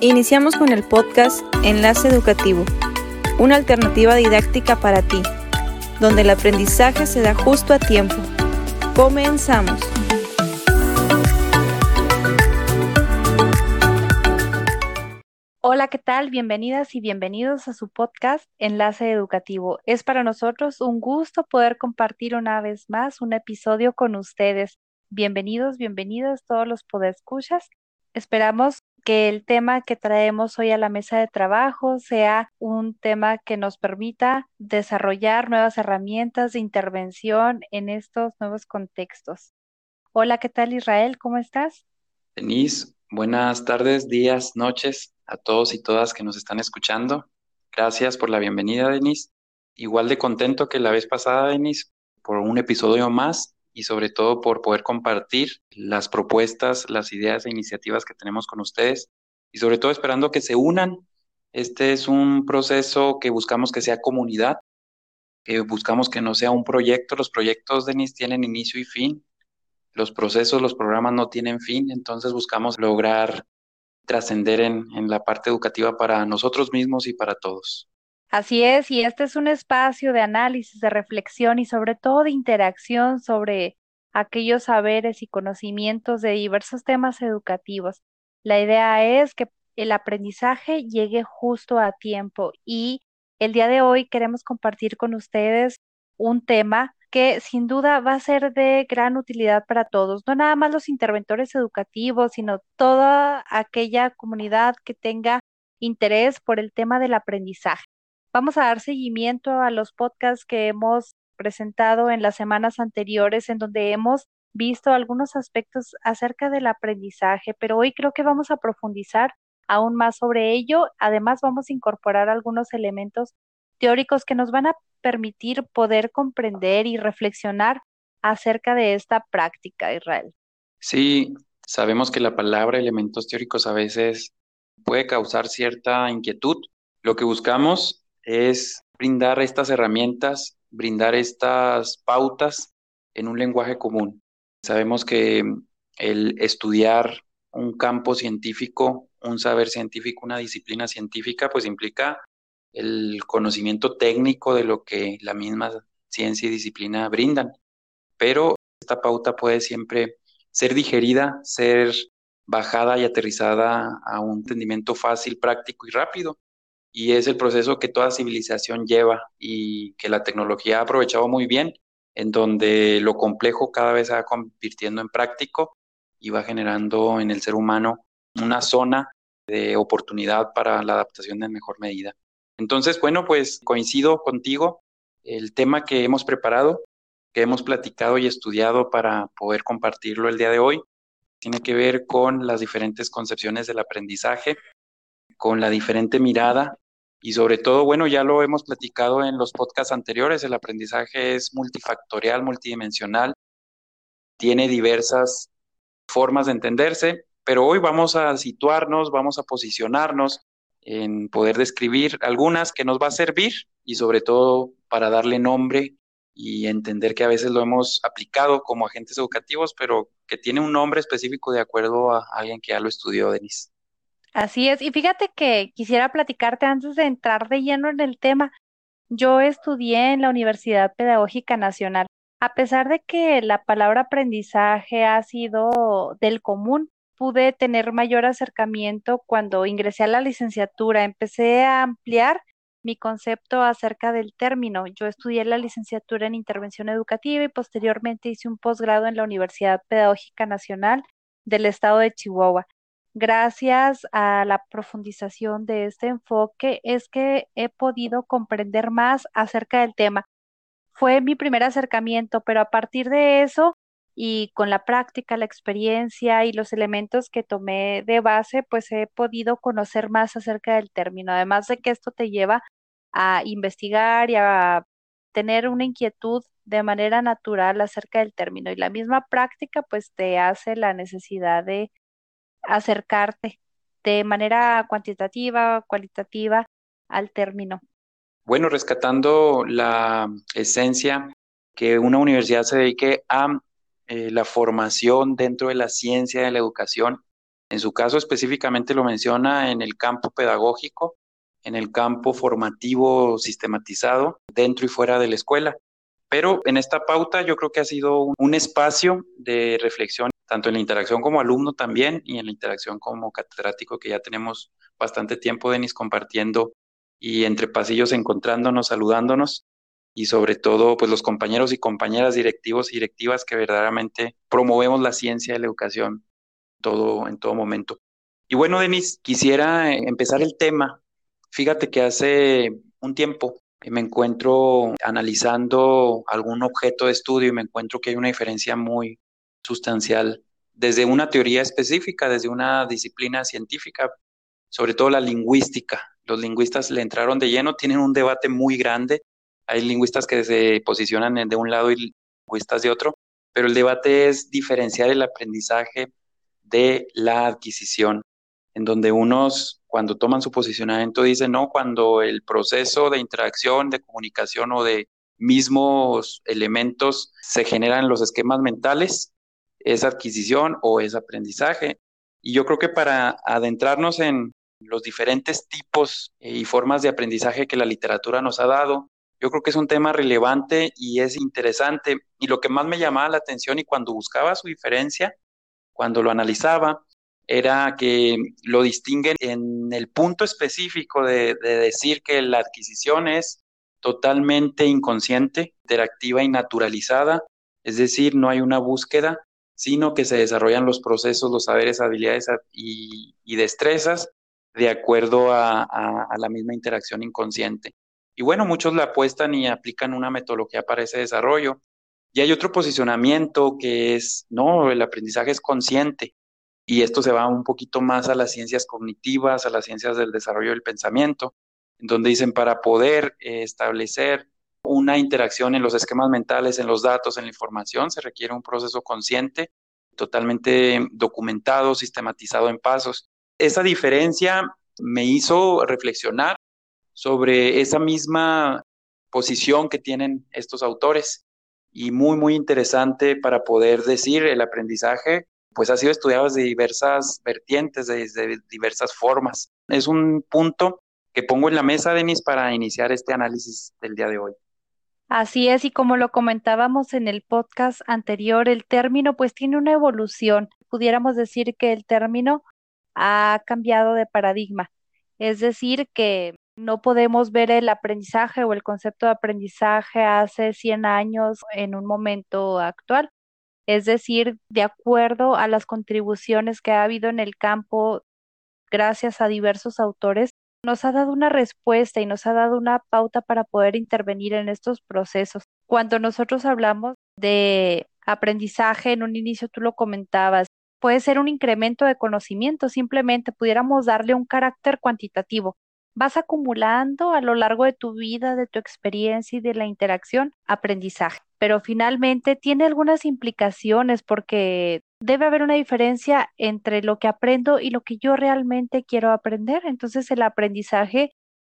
Iniciamos con el podcast Enlace Educativo, una alternativa didáctica para ti, donde el aprendizaje se da justo a tiempo. Comenzamos. Hola, ¿qué tal? Bienvenidas y bienvenidos a su podcast Enlace Educativo. Es para nosotros un gusto poder compartir una vez más un episodio con ustedes. Bienvenidos, bienvenidas todos los podescuchas. Esperamos que el tema que traemos hoy a la mesa de trabajo sea un tema que nos permita desarrollar nuevas herramientas de intervención en estos nuevos contextos. Hola, ¿qué tal Israel? ¿Cómo estás? Denise, buenas tardes, días, noches a todos y todas que nos están escuchando. Gracias por la bienvenida, Denise. Igual de contento que la vez pasada, Denise, por un episodio más y sobre todo por poder compartir las propuestas, las ideas e iniciativas que tenemos con ustedes y sobre todo esperando que se unan. Este es un proceso que buscamos que sea comunidad, que buscamos que no sea un proyecto. Los proyectos, Denise, tienen inicio y fin. Los procesos, los programas no tienen fin, entonces buscamos lograr trascender en, en la parte educativa para nosotros mismos y para todos. Así es, y este es un espacio de análisis, de reflexión y sobre todo de interacción sobre aquellos saberes y conocimientos de diversos temas educativos. La idea es que el aprendizaje llegue justo a tiempo y el día de hoy queremos compartir con ustedes un tema que sin duda va a ser de gran utilidad para todos, no nada más los interventores educativos, sino toda aquella comunidad que tenga interés por el tema del aprendizaje. Vamos a dar seguimiento a los podcasts que hemos presentado en las semanas anteriores, en donde hemos visto algunos aspectos acerca del aprendizaje, pero hoy creo que vamos a profundizar aún más sobre ello. Además, vamos a incorporar algunos elementos teóricos que nos van a permitir poder comprender y reflexionar acerca de esta práctica, Israel. Sí, sabemos que la palabra elementos teóricos a veces puede causar cierta inquietud. Lo que buscamos es brindar estas herramientas, brindar estas pautas en un lenguaje común. Sabemos que el estudiar un campo científico, un saber científico, una disciplina científica, pues implica el conocimiento técnico de lo que la misma ciencia y disciplina brindan. Pero esta pauta puede siempre ser digerida, ser bajada y aterrizada a un entendimiento fácil, práctico y rápido. Y es el proceso que toda civilización lleva y que la tecnología ha aprovechado muy bien, en donde lo complejo cada vez se va convirtiendo en práctico y va generando en el ser humano una zona de oportunidad para la adaptación en mejor medida. Entonces, bueno, pues coincido contigo. El tema que hemos preparado, que hemos platicado y estudiado para poder compartirlo el día de hoy, tiene que ver con las diferentes concepciones del aprendizaje, con la diferente mirada y sobre todo, bueno, ya lo hemos platicado en los podcasts anteriores, el aprendizaje es multifactorial, multidimensional, tiene diversas formas de entenderse, pero hoy vamos a situarnos, vamos a posicionarnos en poder describir algunas que nos va a servir y sobre todo para darle nombre y entender que a veces lo hemos aplicado como agentes educativos, pero que tiene un nombre específico de acuerdo a alguien que ya lo estudió, Denise. Así es, y fíjate que quisiera platicarte antes de entrar de lleno en el tema. Yo estudié en la Universidad Pedagógica Nacional. A pesar de que la palabra aprendizaje ha sido del común, pude tener mayor acercamiento cuando ingresé a la licenciatura. Empecé a ampliar mi concepto acerca del término. Yo estudié la licenciatura en intervención educativa y posteriormente hice un posgrado en la Universidad Pedagógica Nacional del Estado de Chihuahua. Gracias a la profundización de este enfoque es que he podido comprender más acerca del tema. Fue mi primer acercamiento, pero a partir de eso y con la práctica, la experiencia y los elementos que tomé de base, pues he podido conocer más acerca del término. Además de que esto te lleva a investigar y a tener una inquietud de manera natural acerca del término. Y la misma práctica, pues te hace la necesidad de acercarte de manera cuantitativa, cualitativa al término. Bueno, rescatando la esencia que una universidad se dedique a eh, la formación dentro de la ciencia, de la educación, En su caso específicamente lo menciona en el campo pedagógico, en el campo formativo sistematizado, dentro y fuera de la escuela. Pero en esta pauta yo creo que ha sido un espacio de reflexión, tanto en la interacción como alumno también y en la interacción como catedrático, que ya tenemos bastante tiempo, Denis, compartiendo y entre pasillos encontrándonos, saludándonos y sobre todo pues los compañeros y compañeras directivos y directivas que verdaderamente promovemos la ciencia y la educación todo, en todo momento. Y bueno, Denis, quisiera empezar el tema. Fíjate que hace un tiempo me encuentro analizando algún objeto de estudio y me encuentro que hay una diferencia muy sustancial desde una teoría específica, desde una disciplina científica, sobre todo la lingüística. Los lingüistas le entraron de lleno, tienen un debate muy grande. Hay lingüistas que se posicionan de un lado y lingüistas de otro, pero el debate es diferenciar el aprendizaje de la adquisición, en donde unos cuando toman su posicionamiento dicen, no, cuando el proceso de interacción, de comunicación o de mismos elementos se generan los esquemas mentales, es adquisición o es aprendizaje. Y yo creo que para adentrarnos en los diferentes tipos y formas de aprendizaje que la literatura nos ha dado, yo creo que es un tema relevante y es interesante. Y lo que más me llamaba la atención y cuando buscaba su diferencia, cuando lo analizaba, era que lo distinguen en el punto específico de, decir que la adquisición es totalmente inconsciente, interactiva y naturalizada, es decir, no hay una búsqueda, sino que se desarrollan los procesos, los saberes, habilidades y, destrezas de acuerdo a, a, la misma interacción inconsciente. Y bueno, muchos le apuestan y aplican una metodología para ese desarrollo. Y hay otro posicionamiento que es, no, el aprendizaje es consciente. Y esto se va un poquito más a las ciencias cognitivas, a las ciencias del desarrollo del pensamiento, en donde dicen para poder eh, establecer una interacción en los esquemas mentales, en los datos, en la información, se requiere un proceso consciente, totalmente documentado, sistematizado en pasos. Esa diferencia me hizo reflexionar sobre esa misma posición que tienen estos autores y muy, muy interesante para poder decir el aprendizaje, pues ha sido estudiado desde diversas vertientes, desde diversas formas. Es un punto que pongo en la mesa, Denis, para iniciar este análisis del día de hoy. Así es, y como lo comentábamos en el podcast anterior, el término pues tiene una evolución. Pudiéramos decir que el término ha cambiado de paradigma. Es decir, que no podemos ver el aprendizaje o el concepto de aprendizaje hace 100 años en un momento actual. Es decir, de acuerdo a las contribuciones que ha habido en el campo, gracias a diversos autores, nos ha dado una respuesta y nos ha dado una pauta para poder intervenir en estos procesos. Cuando nosotros hablamos de aprendizaje, en un inicio tú lo comentabas, puede ser un incremento de conocimiento, simplemente pudiéramos darle un carácter cuantitativo vas acumulando a lo largo de tu vida, de tu experiencia y de la interacción, aprendizaje. Pero finalmente tiene algunas implicaciones porque debe haber una diferencia entre lo que aprendo y lo que yo realmente quiero aprender. Entonces el aprendizaje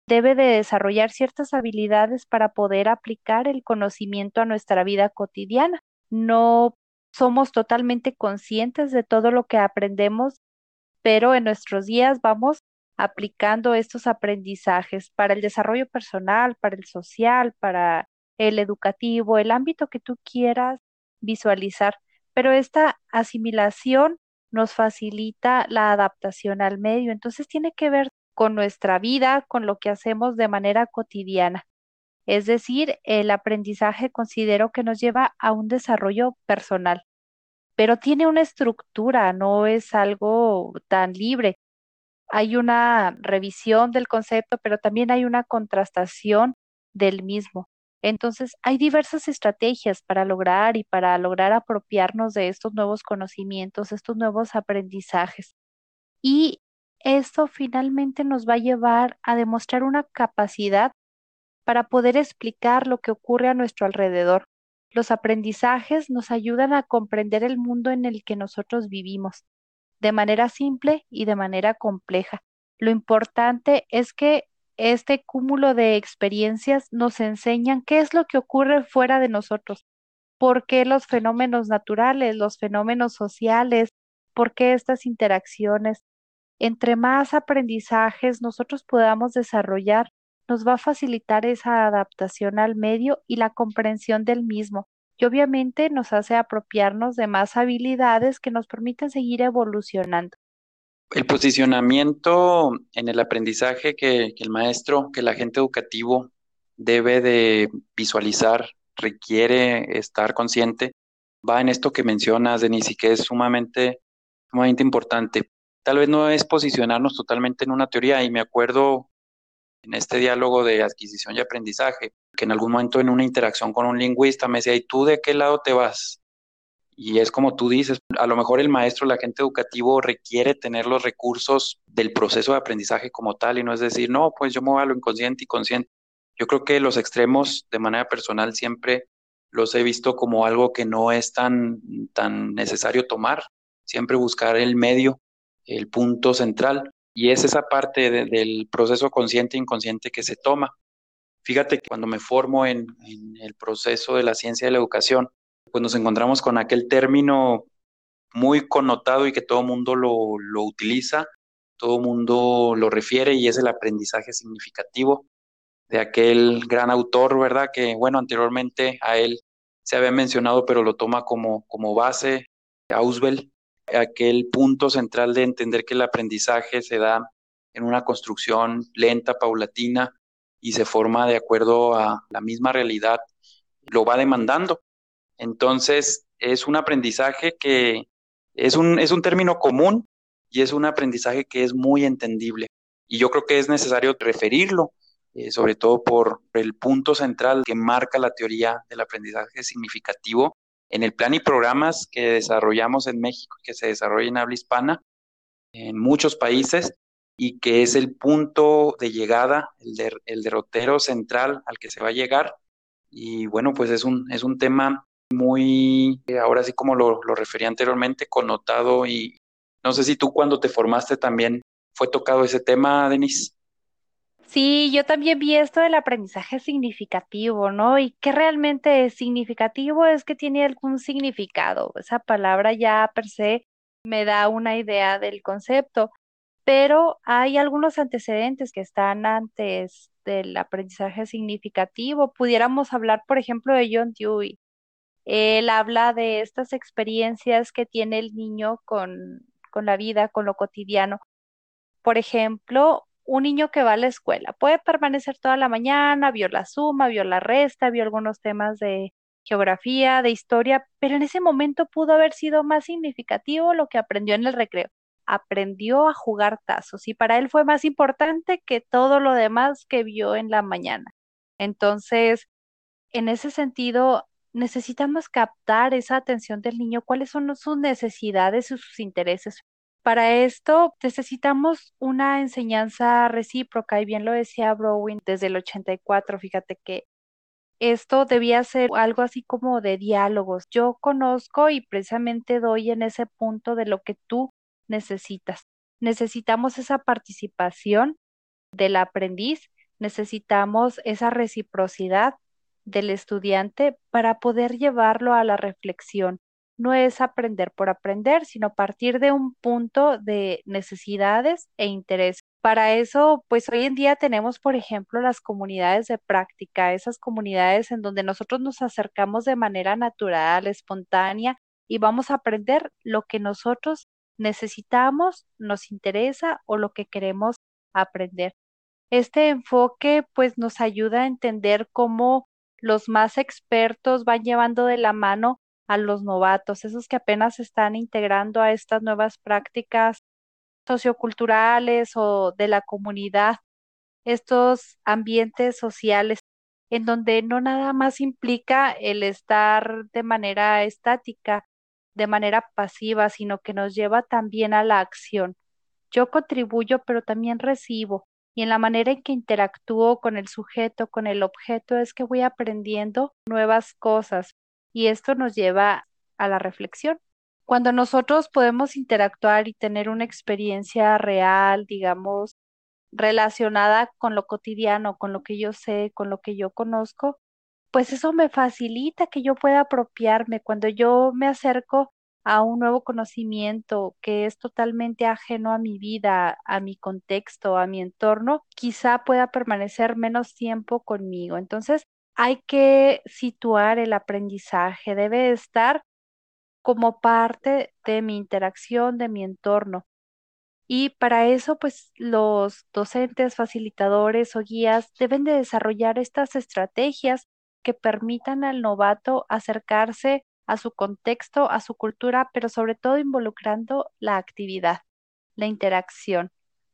debe de desarrollar ciertas habilidades para poder aplicar el conocimiento a nuestra vida cotidiana. No somos totalmente conscientes de todo lo que aprendemos, pero en nuestros días vamos aplicando estos aprendizajes para el desarrollo personal, para el social, para el educativo, el ámbito que tú quieras visualizar. Pero esta asimilación nos facilita la adaptación al medio, entonces tiene que ver con nuestra vida, con lo que hacemos de manera cotidiana. Es decir, el aprendizaje considero que nos lleva a un desarrollo personal, pero tiene una estructura, no es algo tan libre hay una revisión del concepto, pero también hay una contrastación del mismo. Entonces, hay diversas estrategias para lograr y para lograr apropiarnos de estos nuevos conocimientos, estos nuevos aprendizajes. Y esto finalmente nos va a llevar a demostrar una capacidad para poder explicar lo que ocurre a nuestro alrededor. Los aprendizajes nos ayudan a comprender el mundo en el que nosotros vivimos de manera simple y de manera compleja. Lo importante es que este cúmulo de experiencias nos enseñan qué es lo que ocurre fuera de nosotros, por qué los fenómenos naturales, los fenómenos sociales, por qué estas interacciones. Entre más aprendizajes nosotros podamos desarrollar, nos va a facilitar esa adaptación al medio y la comprensión del mismo. Y obviamente nos hace apropiarnos de más habilidades que nos permiten seguir evolucionando. El posicionamiento en el aprendizaje que, el maestro, que el agente educativo debe de visualizar, requiere estar consciente, va en esto que mencionas, Denise, y que es sumamente, sumamente importante. Tal vez no es posicionarnos totalmente en una teoría, y me acuerdo en este diálogo de adquisición y aprendizaje, que en algún momento en una interacción con un lingüista me decía, ¿y tú de qué lado te vas? Y es como tú dices, a lo mejor el maestro, el agente educativo requiere tener los recursos del proceso de aprendizaje como tal y no es decir, no, pues yo me voy a lo inconsciente y consciente. Yo creo que los extremos de manera personal siempre los he visto como algo que no es tan, tan necesario tomar, siempre buscar el medio, el punto central, y es esa parte del proceso consciente e inconsciente que se toma. Fíjate que cuando me formo en, el proceso de la ciencia de la educación, pues nos encontramos con aquel término muy connotado y que todo mundo lo, lo utiliza, todo mundo lo refiere y es el aprendizaje significativo de aquel gran autor, ¿verdad? Que, bueno, anteriormente a él se había mencionado, pero lo toma como, como base, Auswell, aquel punto central de entender que el aprendizaje se da en una construcción lenta, paulatina, y se forma de acuerdo a la misma realidad, lo va demandando. Entonces, es un aprendizaje que es un, es un término común y es un aprendizaje que es muy entendible. Y yo creo que es necesario referirlo eh, sobre todo por el punto central que marca la teoría del aprendizaje significativo en el plan y programas que desarrollamos en México, que se desarrolla en habla hispana, en muchos países, y que es el punto de llegada, el, derrotero central al que se va a llegar. Y bueno, pues es un, es un tema muy, ahora sí como lo, lo refería anteriormente, connotado y no sé si tú cuando te formaste también fue tocado ese tema, Denise. Sí, yo también vi esto del aprendizaje significativo, ¿no? Y qué realmente es significativo es que tiene algún significado. Esa palabra ya per se me da una idea del concepto, pero hay algunos antecedentes que están antes del aprendizaje significativo. Pudiéramos hablar, por ejemplo, de John Dewey. Él habla de estas experiencias que tiene el niño con, con la vida, con lo cotidiano. Por ejemplo, un niño que va a la escuela puede permanecer toda la mañana, vio la suma, vio la resta, vio algunos temas de geografía, de historia, pero en ese momento pudo haber sido más significativo lo que aprendió en el recreo. Aprendió a jugar tazos y para él fue más importante que todo lo demás que vio en la mañana. Entonces, en ese sentido, necesitamos captar esa atención del niño, cuáles son sus necesidades y sus intereses. Para esto necesitamos una enseñanza recíproca y bien lo decía Browning desde el 84, fíjate que esto debía ser algo así como de diálogos. Yo conozco y precisamente doy en ese punto de lo que tú necesitas. Necesitamos esa participación del aprendiz, necesitamos esa reciprocidad del estudiante para poder llevarlo a la reflexión no es aprender por aprender, sino partir de un punto de necesidades e interés. Para eso, pues hoy en día tenemos, por ejemplo, las comunidades de práctica, esas comunidades en donde nosotros nos acercamos de manera natural, espontánea y vamos a aprender lo que nosotros necesitamos, nos interesa o lo que queremos aprender. Este enfoque pues nos ayuda a entender cómo los más expertos van llevando de la mano a los novatos, esos que apenas están integrando a estas nuevas prácticas socioculturales o de la comunidad, estos ambientes sociales en donde no nada más implica el estar de manera estática, de manera pasiva, sino que nos lleva también a la acción. Yo contribuyo, pero también recibo. Y en la manera en que interactúo con el sujeto, con el objeto, es que voy aprendiendo nuevas cosas y esto nos lleva a la reflexión. Cuando nosotros podemos interactuar y tener una experiencia real, digamos, relacionada con lo cotidiano, con lo que yo sé, con lo que yo conozco, pues eso me facilita que yo pueda apropiarme. Cuando yo me acerco a un nuevo conocimiento que es totalmente ajeno a mi vida, a mi contexto, a mi entorno, quizá pueda permanecer menos tiempo conmigo. Entonces, hay que situar el aprendizaje, debe estar como parte de mi interacción, de mi entorno. Y para eso, pues los docentes, facilitadores o guías deben de desarrollar estas estrategias que permitan al novato acercarse a su contexto, a su cultura, pero sobre todo involucrando la actividad, la interacción,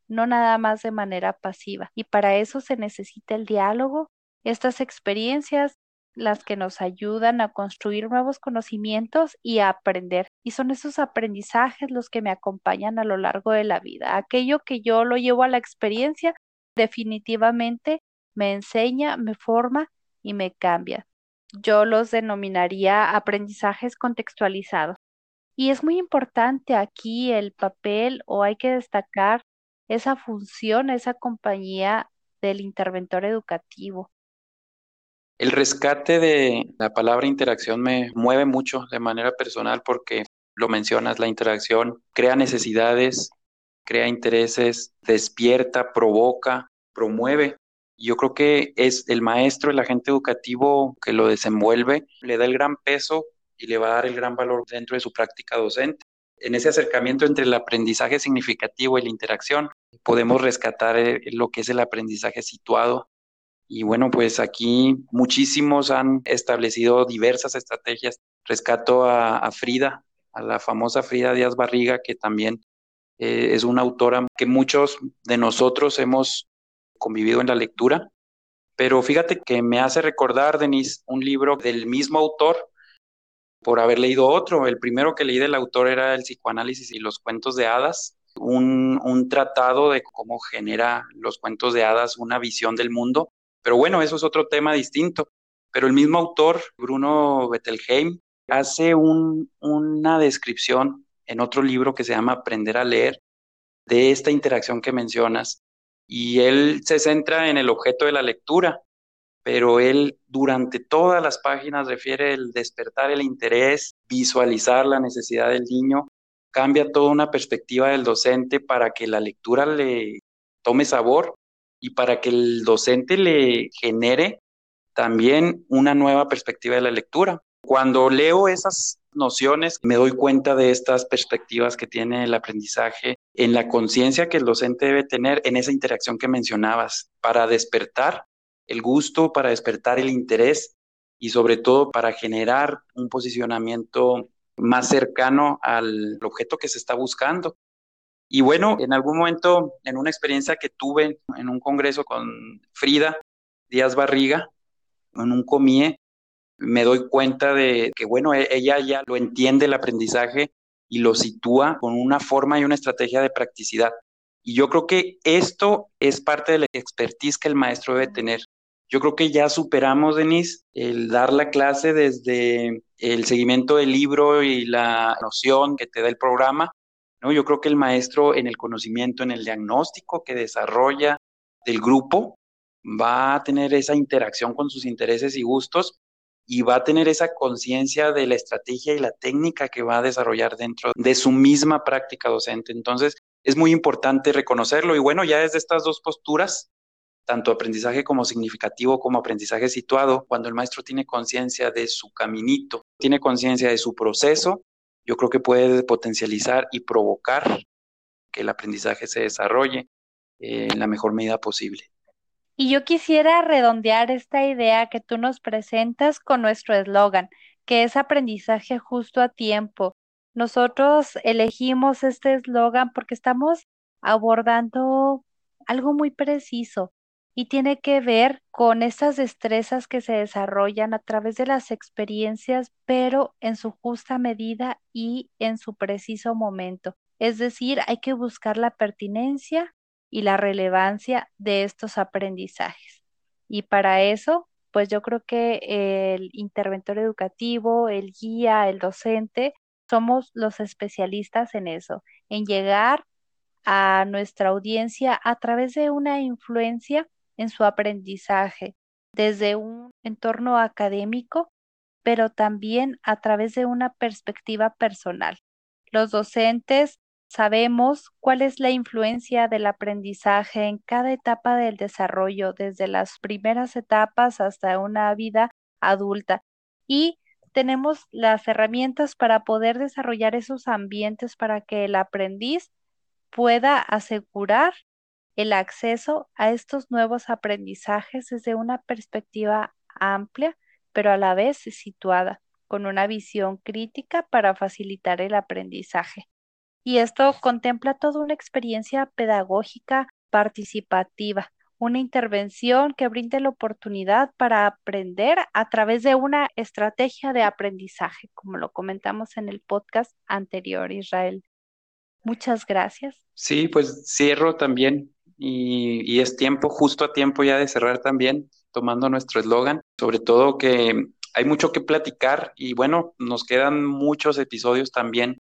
no nada más de manera pasiva. Y para eso se necesita el diálogo, estas experiencias, las que nos ayudan a construir nuevos conocimientos y a aprender. Y son esos aprendizajes los que me acompañan a lo largo de la vida. Aquello que yo lo llevo a la experiencia, definitivamente me enseña, me forma y me cambia yo los denominaría aprendizajes contextualizados. Y es muy importante aquí el papel o hay que destacar esa función, esa compañía del interventor educativo. El rescate de la palabra interacción me mueve mucho de manera personal porque lo mencionas, la interacción crea necesidades, crea intereses, despierta, provoca, promueve yo creo que es el maestro, el agente educativo que lo desenvuelve, le da el gran peso y le va a dar el gran valor dentro de su práctica docente. En ese acercamiento entre el aprendizaje significativo y la interacción, podemos rescatar eh, lo que es el aprendizaje situado. Y bueno, pues aquí muchísimos han establecido diversas estrategias. Rescato a, Frida, a la famosa Frida Díaz Barriga, que también eh, es una autora que muchos de nosotros hemos convivido en la lectura. Pero fíjate que me hace recordar, Denise, un libro del mismo autor por haber leído otro. El primero que leí del autor era El psicoanálisis y los cuentos de hadas, un, un tratado de cómo genera los cuentos de hadas una visión del mundo. Pero bueno, eso es otro tema distinto. Pero el mismo autor, Bruno Bettelheim, hace un, una descripción en otro libro que se llama Aprender a leer de esta interacción que mencionas y él se centra en el objeto de la lectura, pero él durante todas las páginas refiere el despertar el interés, visualizar la necesidad del niño, cambia toda una perspectiva del docente para que la lectura le tome sabor y para que el docente le genere también una nueva perspectiva de la lectura. Cuando leo esas nociones, me doy cuenta de estas perspectivas que tiene el aprendizaje en la conciencia que el docente debe tener en esa interacción que mencionabas para despertar el gusto, para despertar el interés y sobre todo para generar un posicionamiento más cercano al objeto que se está buscando. Y bueno, en algún momento, en una experiencia que tuve en un congreso con Frida Díaz Barriga, en un comie, me doy cuenta de que, bueno, e-, ella ya lo entiende el aprendizaje y lo sitúa con una forma y una estrategia de practicidad. Y yo creo que esto es parte de la expertise que el maestro debe tener. Yo creo que ya superamos, Denise, el dar la clase desde el seguimiento del libro y la noción que te da el programa. ¿No? Yo creo que el maestro en el conocimiento, en el diagnóstico que desarrolla del grupo, va a tener esa interacción con sus intereses y gustos y va a tener esa conciencia de la estrategia y la técnica que va a desarrollar dentro de su misma práctica docente. Entonces, es muy importante reconocerlo y bueno, ya desde estas dos posturas, tanto aprendizaje como significativo como aprendizaje situado, cuando el maestro tiene conciencia de su caminito, tiene conciencia de su proceso, yo creo que puede potencializar y provocar que el aprendizaje se desarrolle en la mejor medida posible. Y yo quisiera redondear esta idea que tú nos presentas con nuestro eslogan, que es aprendizaje justo a tiempo. Nosotros elegimos este eslogan porque estamos abordando algo muy preciso y tiene que ver con estas destrezas que se desarrollan a través de las experiencias, pero en su justa medida y en su preciso momento. Es decir, hay que buscar la pertinencia y la relevancia de estos aprendizajes. Y para eso, pues yo creo que el interventor educativo, el guía, el docente, somos los especialistas en eso, en llegar a nuestra audiencia a través de una influencia en su aprendizaje, desde un entorno académico pero también a través de una perspectiva personal. Los docentes sabemos cuál es la influencia del aprendizaje en cada etapa del desarrollo, desde las primeras etapas hasta una vida adulta. Y tenemos las herramientas para poder desarrollar esos ambientes para que el aprendiz pueda asegurar el acceso a estos nuevos aprendizajes desde una perspectiva amplia, pero a la vez situada, con una visión crítica para facilitar el aprendizaje. Y esto contempla toda una experiencia pedagógica participativa, una intervención que brinde la oportunidad para aprender a través de una estrategia de aprendizaje, como lo comentamos en el podcast anterior, Israel. Muchas gracias. Sí, pues cierro también y, es tiempo, justo a tiempo ya de cerrar también, tomando nuestro eslogan, sobre todo que hay mucho que platicar y bueno, nos quedan muchos episodios también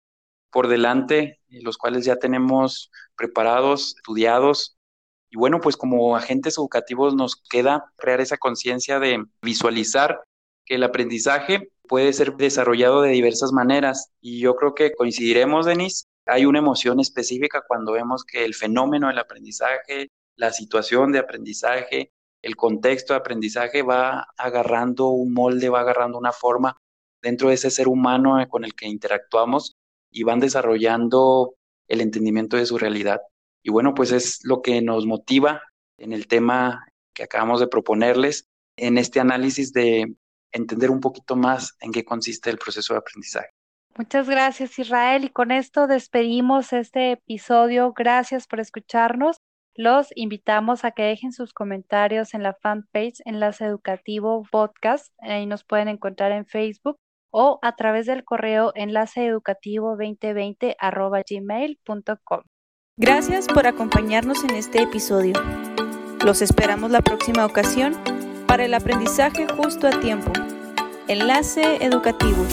por delante, los cuales ya tenemos preparados, estudiados. Y bueno, pues como agentes educativos nos queda crear esa conciencia de visualizar que el aprendizaje puede ser desarrollado de diversas maneras. Y yo creo que coincidiremos, Denise, hay una emoción específica cuando vemos que el fenómeno del aprendizaje, la situación de aprendizaje, el contexto de aprendizaje va agarrando un molde, va agarrando una forma dentro de ese ser humano con el que interactuamos y van desarrollando el entendimiento de su realidad. Y bueno, pues es lo que nos motiva en el tema que acabamos de proponerles, en este análisis de entender un poquito más en qué consiste el proceso de aprendizaje. Muchas gracias Israel y con esto despedimos este episodio. Gracias por escucharnos. Los invitamos a que dejen sus comentarios en la fanpage Enlace Educativo Podcast. Ahí nos pueden encontrar en Facebook o a través del correo enlaceeducativo2020 gmail.com. Gracias por acompañarnos en este episodio. Los esperamos la próxima ocasión para el aprendizaje justo a tiempo. Enlace Educativo.